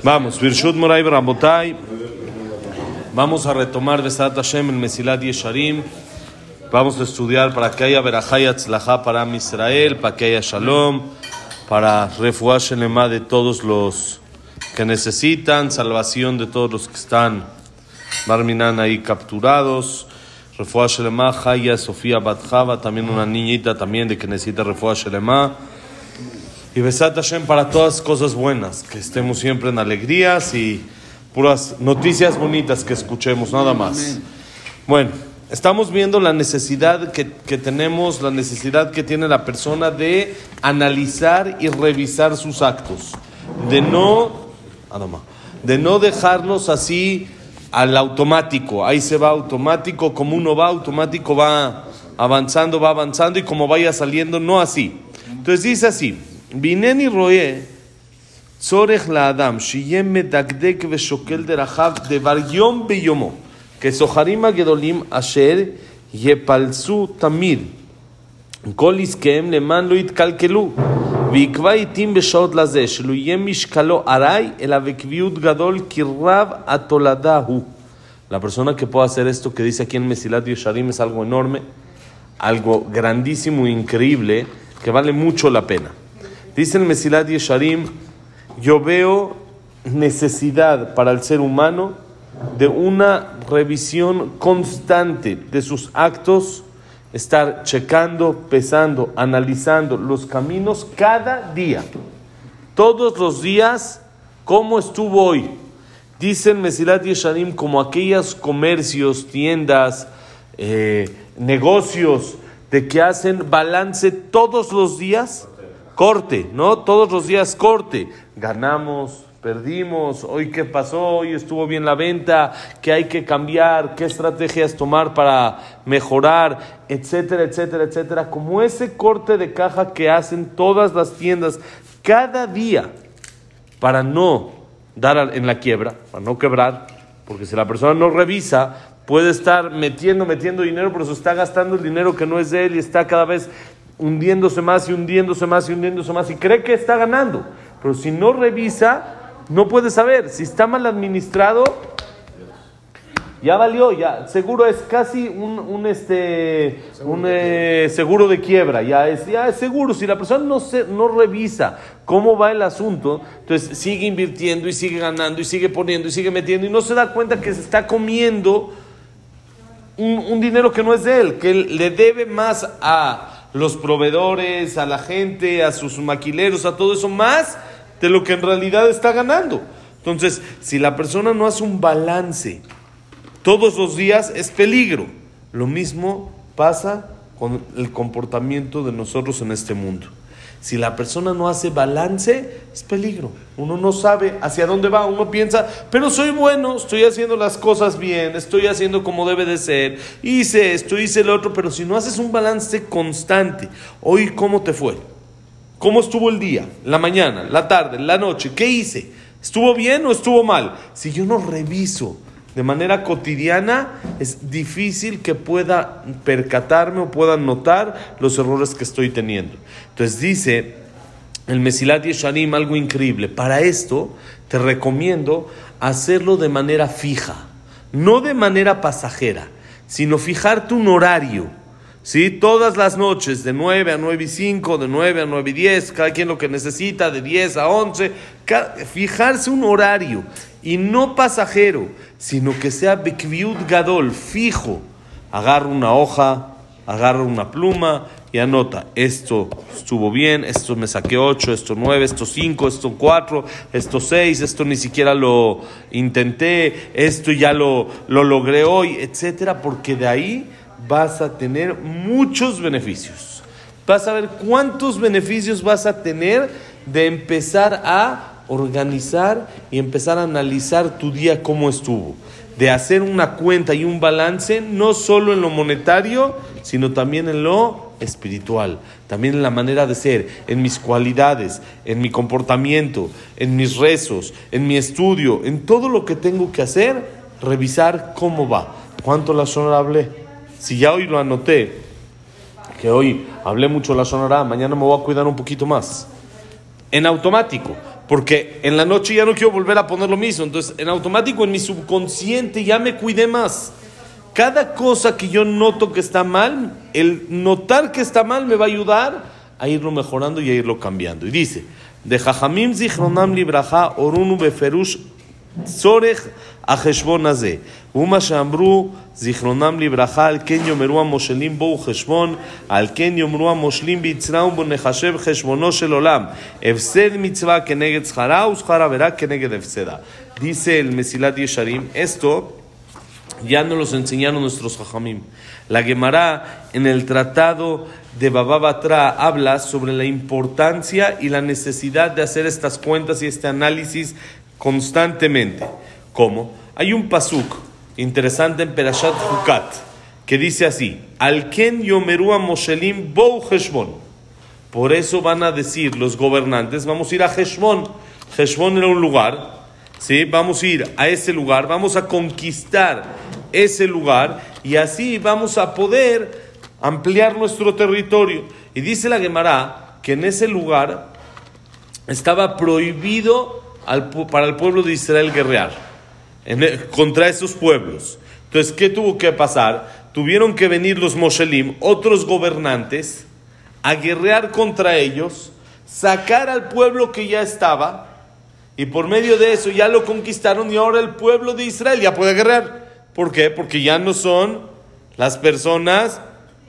Vamos, Virshut Moray Rabotai. Vamos a retomar Besat Hashem el Mesilat Yesharim. Vamos a estudiar para que haya Berajay para Israel, para que haya Shalom, para Shelema de todos los que necesitan, salvación de todos los que están Barminan ahí capturados. Refuah Shelema, Haya, Sofía Batjava, también una niñita también de que necesita Refuah Shelema. Y Besat Hashem para todas cosas buenas, que estemos siempre en alegrías y puras noticias bonitas que escuchemos, nada más. Bueno, estamos viendo la necesidad que, que tenemos, la necesidad que tiene la persona de analizar y revisar sus actos, de no, de no dejarlos así al automático, ahí se va automático, como uno va automático, va avanzando, va avanzando y como vaya saliendo, no así. Entonces dice así Bineni roe tzorech laadam shiyem medagdek veshokel derachav devar yom beyomo כסוחרים הגדולים אשר יפלסו תמיד כל עסקיהם למען לא יתקלקלו ויקבע עתים בשעות לזה שלא יהיה משקלו ארעי אלא בקביעות גדול כי רב התולדה הוא. La persona que puede hacer esto que dice aquí en Mesilat Yesharim es algo enorme, algo grandísimo, increíble, que vale mucho la pena. Dice el Mesilat Yesharim, yo veo necesidad para el ser humano de una revisión constante de sus actos, estar checando, pesando, analizando los caminos cada día. Todos los días, ¿cómo estuvo hoy? Dice el Mesilat Yesharim como aquellos comercios, tiendas, eh, negocios de que hacen balance todos los días corte, ¿no? Todos los días corte. Ganamos, perdimos, hoy qué pasó, hoy estuvo bien la venta, qué hay que cambiar, qué estrategias tomar para mejorar, etcétera, etcétera, etcétera. Como ese corte de caja que hacen todas las tiendas cada día para no dar en la quiebra, para no quebrar, porque si la persona no revisa, puede estar metiendo, metiendo dinero, pero se está gastando el dinero que no es de él y está cada vez hundiéndose más y hundiéndose más y hundiéndose más y cree que está ganando. Pero si no revisa, no puede saber. Si está mal administrado, ya valió, ya seguro es casi un, este un eh, seguro de quiebra, ya es ya es seguro. Si la persona no se, no revisa cómo va el asunto, entonces sigue invirtiendo y sigue ganando y sigue poniendo y sigue metiendo y no se da cuenta que se está comiendo un, un dinero que no es de él, que le debe más a los proveedores, a la gente, a sus maquileros, a todo eso, más de lo que en realidad está ganando. Entonces, si la persona no hace un balance todos los días, es peligro. Lo mismo pasa con el comportamiento de nosotros en este mundo. Si la persona no hace balance, es peligro. Uno no sabe hacia dónde va. Uno piensa, pero soy bueno, estoy haciendo las cosas bien, estoy haciendo como debe de ser, hice esto, hice lo otro, pero si no haces un balance constante, hoy cómo te fue, cómo estuvo el día, la mañana, la tarde, la noche, ¿qué hice? ¿Estuvo bien o estuvo mal? Si yo no reviso de manera cotidiana, es difícil que pueda percatarme o pueda notar los errores que estoy teniendo. Entonces dice el Mesilat Yeshanim algo increíble. Para esto te recomiendo hacerlo de manera fija, no de manera pasajera, sino fijarte un horario ¿sí? Todas las noches, de 9 a 9 y 5, de 9 a 9 y 10, cada quien lo que necesita, de 10 a 11, fijarse un horario y no pasajero, sino que sea Bekviut Gadol, fijo. Agarra una hoja, agarra una pluma y anota, esto estuvo bien, esto me saqué 8, esto 9, esto 5, esto 4, esto 6, esto ni siquiera lo intenté, esto ya lo, lo logré hoy, etcétera, porque de ahí vas a tener muchos beneficios. Vas a ver cuántos beneficios vas a tener de empezar a organizar y empezar a analizar tu día cómo estuvo. De hacer una cuenta y un balance, no solo en lo monetario, sino también en lo espiritual, también en la manera de ser, en mis cualidades, en mi comportamiento, en mis rezos, en mi estudio, en todo lo que tengo que hacer, revisar cómo va. ¿Cuánto la zona hablé? Si ya hoy lo anoté, que hoy hablé mucho la sonora, mañana me voy a cuidar un poquito más. En automático. Porque en la noche ya no quiero volver a poner lo mismo. Entonces, en automático, en mi subconsciente ya me cuidé más. Cada cosa que yo noto que está mal, el notar que está mal me va a ayudar a irlo mejorando y a irlo cambiando. Y dice, de Jajamim zichronam libraja orunu beferush צורך החשבון הזה. ומה שאמרו זיכרונם לברכה, על כן יאמרו המושלים בו חשבון, על כן יאמרו המושלים ביצרה ובו נחשב חשבונו של עולם. הפסד מצווה כנגד שכרה ושכר עבירה כנגד הפסדה. Dice el Mesilat Yesharim, esto ya nos los enseñaron nuestros jajamim. La Gemara en el tratado de Baba Batra habla sobre la importancia y la necesidad de hacer estas cuentas y este análisis constantemente. ¿Cómo? Hay un pasuk interesante en Perashat Hukat que dice así: Al ken yomeru moshelim bou heshbon. Por eso van a decir los gobernantes: Vamos a ir a Heshbon. Heshbon era un lugar. ¿sí? Vamos a ir a ese lugar, vamos a conquistar ese lugar y así vamos a poder ampliar nuestro territorio. Y dice la Gemara que en ese lugar estaba prohibido para el pueblo de Israel guerrear contra esos pueblos. Entonces, ¿qué tuvo que pasar? Tuvieron que venir los Moshelim, otros gobernantes, a guerrear contra ellos, sacar al pueblo que ya estaba, y por medio de eso ya lo conquistaron y ahora el pueblo de Israel ya puede guerrear. ¿Por qué? Porque ya no son las personas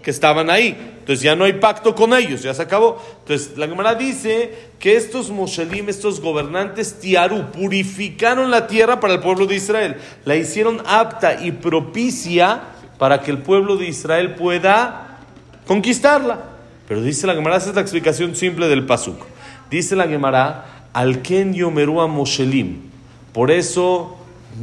que estaban ahí. Entonces ya no hay pacto con ellos, ya se acabó. Entonces la Gemara dice que estos Moshelim, estos gobernantes Tiaru, purificaron la tierra para el pueblo de Israel. La hicieron apta y propicia para que el pueblo de Israel pueda conquistarla. Pero dice la Gemara, esa es la explicación simple del Pasuk. Dice la Gemara, al Ken Yomerua Moshelim. Por eso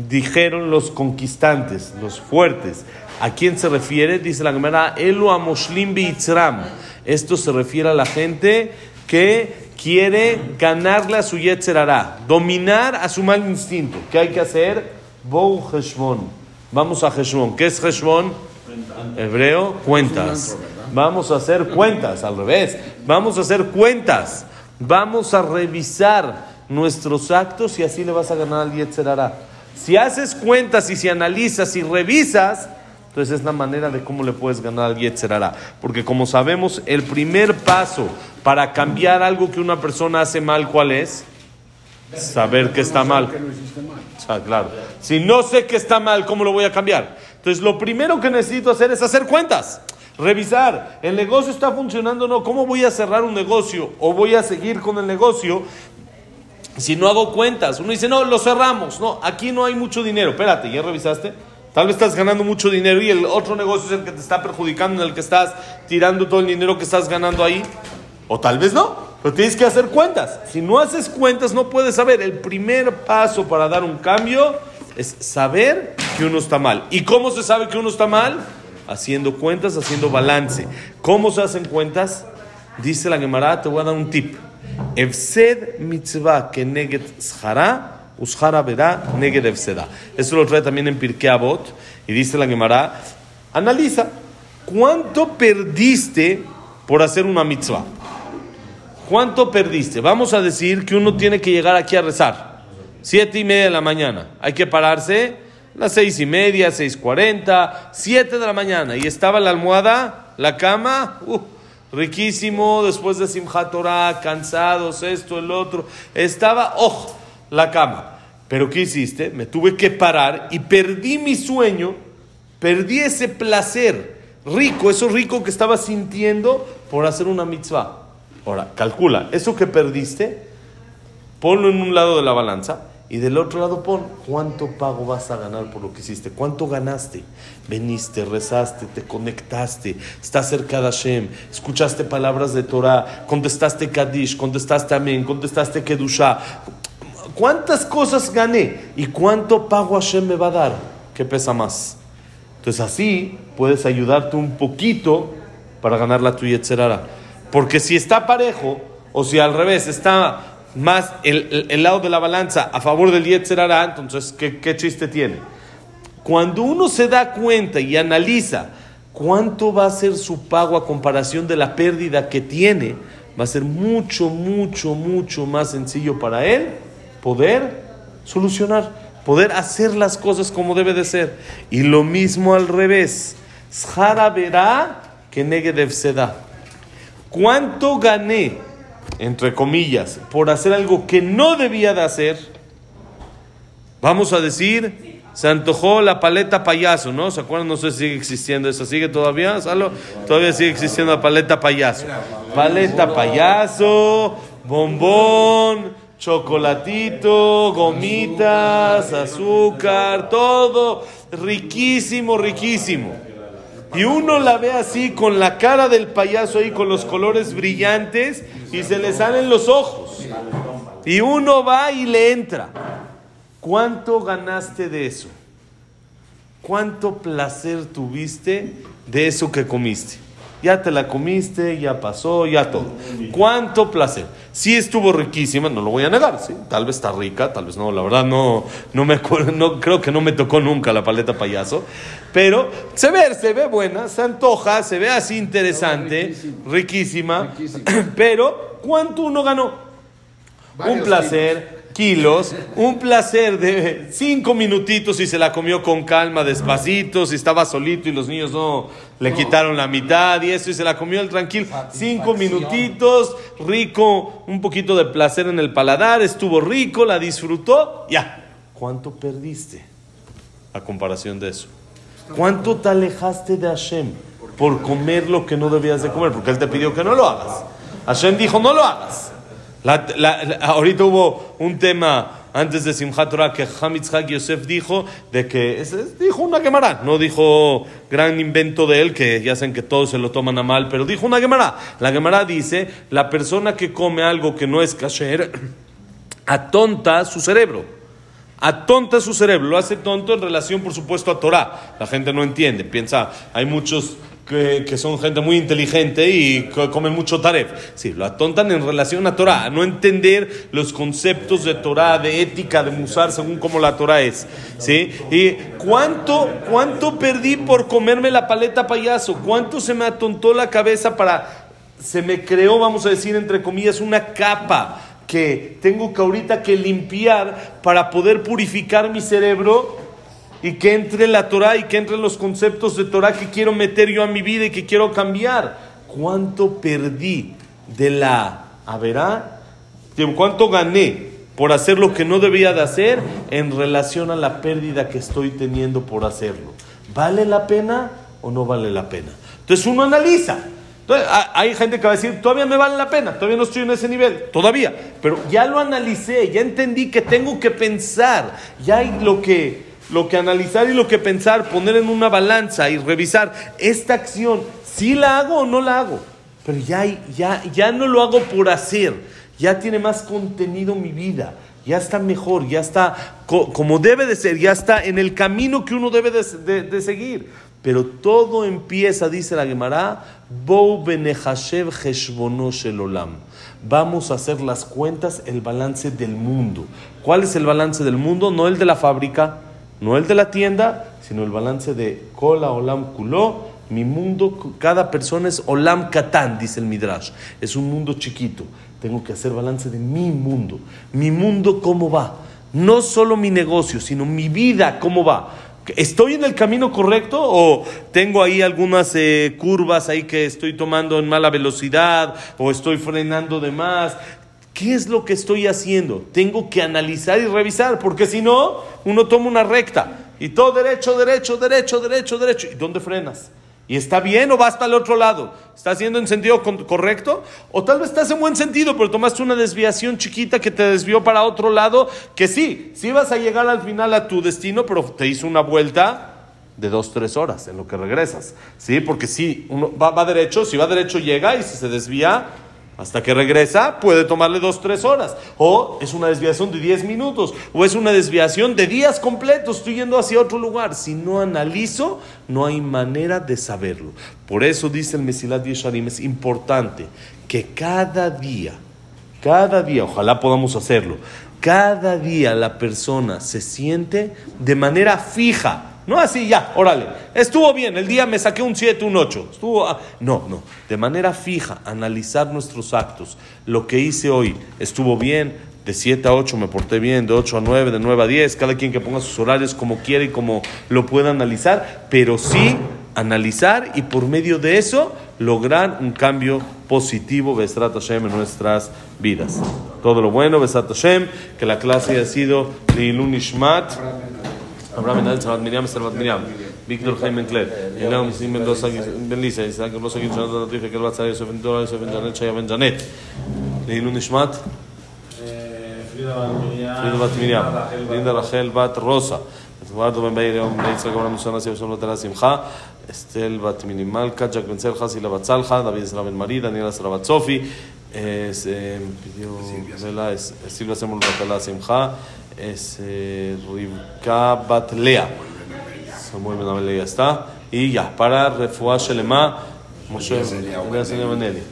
dijeron los conquistantes, los fuertes, ¿A quién se refiere? Dice la Gemara, Elu Amoshlim Bitzram. Esto se refiere a la gente que quiere ganarle a su Yetzerara, dominar a su mal instinto. ¿Qué hay que hacer? Bou Heshbon. Vamos a Heshbon. ¿Qué es Heshbon? Hebreo, cuentas. Vamos a hacer cuentas, al revés. Vamos a hacer cuentas. Vamos a revisar nuestros actos y así le vas a ganar al Yetzerara. Si haces cuentas y si analizas y revisas, entonces es la manera de cómo le puedes ganar al Yetzerara. Porque como sabemos, el primer paso para cambiar algo que una persona hace mal, ¿cuál es? Saber que está mal. claro. Si no sé que está mal, ¿cómo lo voy a cambiar? Entonces lo primero que necesito hacer es hacer cuentas. Revisar, ¿el negocio está funcionando o no? ¿Cómo voy a cerrar un negocio o voy a seguir con el negocio si no hago cuentas? Uno dice, no, lo cerramos. No, aquí no hay mucho dinero. Espérate, ¿ya revisaste? Tal vez estás ganando mucho dinero y el otro negocio es el que te está perjudicando, en el que estás tirando todo el dinero que estás ganando ahí. O tal vez no, pero tienes que hacer cuentas. Si no haces cuentas, no puedes saber. El primer paso para dar un cambio es saber que uno está mal. ¿Y cómo se sabe que uno está mal? Haciendo cuentas, haciendo balance. ¿Cómo se hacen cuentas? Dice la Gemara, te voy a dar un tip. Efsed mitzvah keneget zhara Ushara verá Negedev Seda. Eso lo trae también en Pirkei Avot y dice la Gemara, analiza, ¿cuánto perdiste por hacer una mitzvah? ¿Cuánto perdiste? Vamos a decir que uno tiene que llegar aquí a rezar. Siete y media de la mañana. Hay que pararse las seis y media, seis cuarenta, siete de la mañana. Y estaba la almohada, la cama, uh, riquísimo, después de Simchat Torah, cansados, esto, el otro. Estaba, ojo, la cama. Pero ¿qué hiciste? Me tuve que parar y perdí mi sueño, perdí ese placer rico, eso rico que estaba sintiendo por hacer una mitzvah. Ahora, calcula, eso que perdiste, ponlo en un lado de la balanza y del otro lado pon cuánto pago vas a ganar por lo que hiciste, cuánto ganaste. Veniste, rezaste, te conectaste, estás cerca de Hashem, escuchaste palabras de Torah, contestaste Kadish, contestaste Amén, contestaste Kedusha ¿Cuántas cosas gané? ¿Y cuánto pago Hashem me va a dar? ¿Qué pesa más? Entonces así puedes ayudarte un poquito para ganar la tuya Yetzerara. Porque si está parejo, o si al revés está más el, lado de la balanza a favor del Yetzerara, entonces ¿qué, ¿qué chiste tiene? Cuando uno se da cuenta y analiza cuánto va a ser su pago a comparación de la pérdida que tiene, va a ser mucho, mucho, mucho más sencillo para él poder solucionar, poder hacer las cosas como debe de ser. Y lo mismo al revés. Zhara verá que se da. ¿Cuánto gané, entre comillas, por hacer algo que no debía de hacer? Vamos a decir, se antojó la paleta payaso, ¿no? ¿Se acuerdan? No sé si sigue existiendo eso. ¿Sigue todavía? ¿Salo? Todavía sigue existiendo la paleta payaso. Paleta payaso, bombón, chocolatito, gomitas, azúcar, todo riquísimo, riquísimo. Y uno la ve así con la cara del payaso ahí con los colores brillantes y se le salen los ojos. Y uno va y le entra. ¿Cuánto ganaste de eso? ¿Cuánto placer tuviste de eso que comiste? Ya te la comiste, ya pasó, ya todo. ¿Cuánto placer? Sí estuvo riquísima, no lo voy a negar, sí. Tal vez está rica, tal vez no, la verdad no, no me acuerdo, no, creo que no me tocó nunca la paleta payaso. Pero se ve, se ve buena, se antoja, se ve así interesante, riquísima. Pero, ¿cuánto uno ganó? Un placer kilos, un placer de cinco minutitos y se la comió con calma, despacito, si estaba solito y los niños no le quitaron la mitad y eso y se la comió el tranquilo, cinco minutitos, rico, un poquito de placer en el paladar, estuvo rico, la disfrutó, ya. ¿Cuánto perdiste a comparación de eso? ¿Cuánto te alejaste de Hashem por comer lo que no debías de comer? Porque Él te pidió que no lo hagas. Hashem dijo, no lo hagas. La, ahorita hubo un tema antes de Simchat Torah que Hamitzhak Yosef dijo de que dijo una Gemara, no dijo gran invento de él que ya saben que todos se lo toman a mal, pero dijo una Gemara. La Gemara dice la persona que come algo que no es kasher atonta su cerebro. Atonta su cerebro, lo hace tonto en relación, por supuesto, a Torah. La gente no entiende, piensa, hay muchos que, son gente muy inteligente y comen mucho taref. Sí, lo atontan en relación a Torah, a no entender los conceptos de Torah, de ética, de musar, según como la Torah es. ¿Sí? ¿Y cuánto, cuánto perdí por comerme la paleta payaso? ¿Cuánto se me atontó la cabeza para... Se me creó, vamos a decir, entre comillas, una capa que tengo que ahorita que limpiar para poder purificar mi cerebro y que entre la Torah y que entre los conceptos de Torah que quiero meter yo a mi vida y que quiero cambiar. ¿Cuánto perdí de la Averá? ¿Cuánto gané por hacer lo que no debía de hacer en relación a la pérdida que estoy teniendo por hacerlo? ¿Vale la pena o no vale la pena? Entonces uno analiza. hay gente que va a decir, todavía me vale la pena, todavía no estoy en ese nivel, todavía. Pero ya lo analicé, ya entendí que tengo que pensar, ya hay lo que lo que analizar y lo que pensar, poner en una balanza y revisar esta acción, si la hago o no la hago. Pero ya, ya, ya no lo hago por hacer, ya tiene más contenido mi vida, ya está mejor, ya está como debe de ser, ya está en el camino que uno debe de, seguir. Pero todo empieza, dice la Gemara, Vamos a hacer las cuentas, el balance del mundo. ¿Cuál es el balance del mundo? No el de la fábrica, no el de la tienda, sino el balance de Kola Olam Kuló. Mi mundo, cada persona es Olam Katan, dice el Midrash. Es un mundo chiquito. Tengo que hacer balance de mi mundo. Mi mundo, ¿cómo va? No solo mi negocio, sino mi vida, ¿cómo va? ¿Estoy en el camino correcto o tengo ahí algunas eh, curvas ahí que estoy tomando en mala velocidad o estoy frenando de más? ¿Qué es lo que estoy haciendo? Tengo que analizar y revisar, porque si no, uno toma una recta y todo derecho, derecho, derecho, derecho, derecho. ¿Y dónde frenas? ¿Y está bien o va hasta el otro lado? ¿Estás haciendo en sentido correcto? O tal vez estás en buen sentido, pero tomaste una desviación chiquita que te desvió para otro lado, que sí, sí vas a llegar al final a tu destino, pero te hizo una vuelta de dos, tres horas en lo que regresas. ¿Sí? Porque si uno va, va derecho, si va derecho llega y si se desvía, hasta que regresa puede tomarle dos, tres horas. O es una desviación de diez minutos. O es una desviación de días completos. Estoy yendo hacia otro lugar. Si no analizo, no hay manera de saberlo. Por eso dice el Mesilat Yesharim, es importante que cada día, cada día, ojalá podamos hacerlo, cada día la persona se siente de manera fija No así, ya, órale. Estuvo bien, el día me saqué un 7, un 8. Estuvo, ah, no, no. De manera fija, analizar nuestros actos. Lo que hice hoy, estuvo bien, de 7 a 8 me porté bien, de 8 a 9, de 9 a 10, cada quien que ponga sus horarios como quiere y como lo pueda analizar, pero sí analizar y por medio de eso lograr un cambio positivo, Besrat Hashem, en nuestras vidas. Todo lo bueno, Besrat Hashem, que la clase haya sido Leilun Ishmat, אברהם בן עזרא, מרים מסרבת מרים, ביקדור חיים בן כלל, אליהו מסים בן דוסה בן ליסה, ישראל לא הגיל שנה דוד עדיף, יקל צהר יוסף בן דורה, יוסף בן ג'נט, שיה בן ג'נט. לעילוי נשמת? פרידה בת מרים, פרידה רחל בת רוסה, תבואה רבן בעיר יום בני יצחק אברהם ראשון נשיא ושלום ותלה שמחה, אסתל בת מיני מלכה, ג'ק בן צלחה, סילה בת צלחה, דוד עזרא בן מרי, דניאל עזרא בת סופי, אה, אה, סילביה סמול בת שמחה, es eh, Rivka Bat Lea, Samuel Ben Abel ya está, y ya, para Refuah Shelema, Moshe Benelli,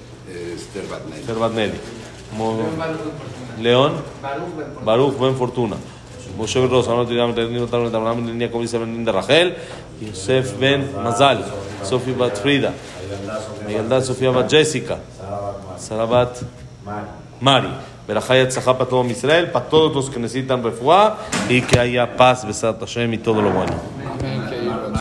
Esther Bat Nelly, Mo- León, Baruch Ben Fortuna. Moshe Ben Rosa, Arnold Tiram, Tenino Tarno, Abraham, Línea Comisa Ben Linda Rachel, Yosef Ben Mazal, Sofi Bat Frida, Eldad Sofía Bat Jessica, Sara Bat Mari. Berajá y Atzajá para todo Israel, para todos los que necesitan refuá y que haya paz, Besat Hashem y todo lo bueno.